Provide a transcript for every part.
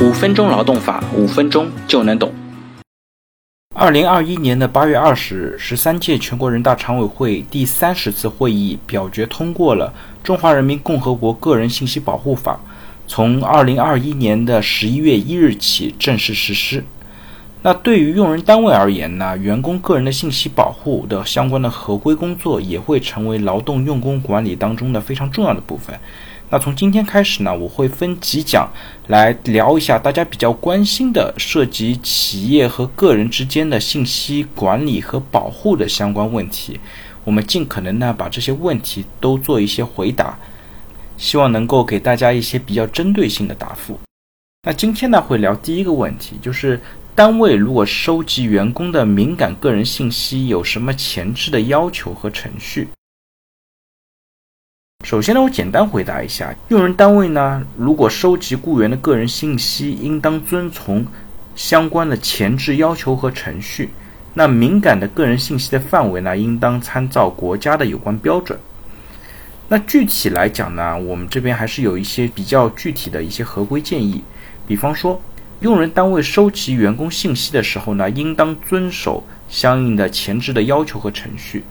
五分钟劳动法，五分钟就能懂。二零二一年的八月二十日，十三届全国人大常委会第三十次会议表决通过了《中华人民共和国个人信息保护法》，从二零二一年的十一月一日起正式实施。那对于用人单位而言呢，员工个人的信息保护的相关的合规工作也会成为劳动用工管理当中的非常重要的部分。那从今天开始呢，我会分几讲来聊一下大家比较关心的涉及企业和个人之间的信息管理和保护的相关问题。我们尽可能呢把这些问题都做一些回答，希望能够给大家一些比较针对性的答复。那今天呢会聊第一个问题，就是。单位如果收集员工的敏感个人信息，有什么前置的要求和程序？首先呢，我简单回答一下：用人单位呢，如果收集雇员的个人信息，应当遵从相关的前置要求和程序。那敏感的个人信息的范围呢，应当参照国家的有关标准。那具体来讲呢，我们这边还是有一些比较具体的一些合规建议，比方说。用人单位收集员工信息的时候呢，应当遵守相应的前置的要求和程序。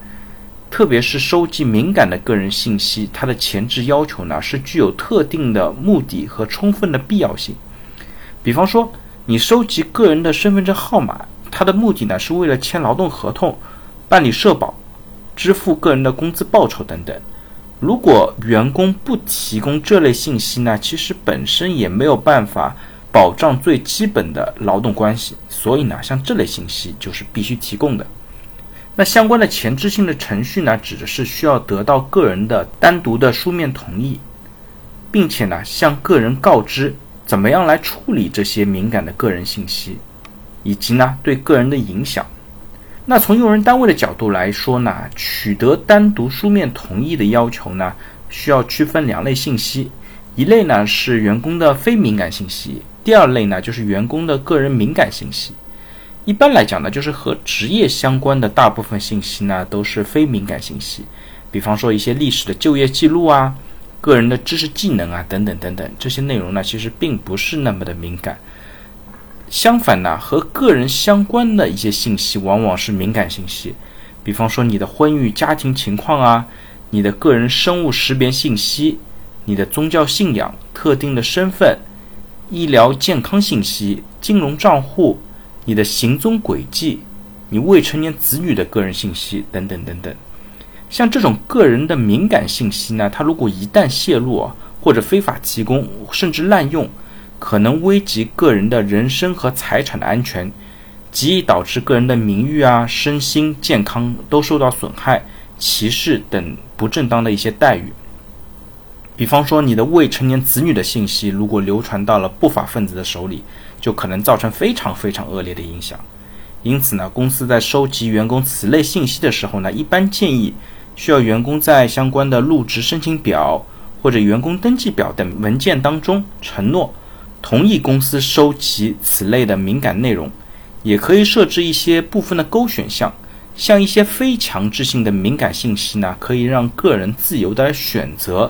特别是收集敏感的个人信息，它的前置要求呢是具有特定的目的和充分的必要性。比方说，你收集个人的身份证号码，它的目的呢是为了签劳动合同、办理社保、支付个人的工资报酬等等。如果员工不提供这类信息呢，其实本身也没有办法。保障最基本的劳动关系，所以呢，像这类信息就是必须提供的。那相关的前置性的程序呢，指的是需要得到个人的单独的书面同意，并且呢，向个人告知怎么样来处理这些敏感的个人信息，以及呢对个人的影响。那从用人单位的角度来说呢，取得单独书面同意的要求呢，需要区分两类信息，一类呢是员工的非敏感信息。第二类呢，就是员工的个人敏感信息。一般来讲呢，就是和职业相关的大部分信息呢，都是非敏感信息。比方说一些历史的就业记录啊、个人的知识技能啊等等等等，这些内容呢，其实并不是那么的敏感。相反呢，和个人相关的一些信息，往往是敏感信息。比方说你的婚育家庭情况啊，你的个人生物识别信息，你的宗教信仰、特定的身份。医疗健康信息、金融账户、你的行踪轨迹、你未成年子女的个人信息等等等等，像这种个人的敏感信息呢，它如果一旦泄露啊，或者非法提供，甚至滥用，可能危及个人的人身和财产的安全，极易导致个人的名誉啊、身心健康都受到损害、歧视等不正当的一些待遇。比方说，你的未成年子女的信息如果流传到了不法分子的手里，就可能造成非常非常恶劣的影响。因此呢，公司在收集员工此类信息的时候呢，一般建议需要员工在相关的入职申请表或者员工登记表等文件当中承诺同意公司收集此类的敏感内容，也可以设置一些部分的勾选项，像一些非强制性的敏感信息呢，可以让个人自由的选择。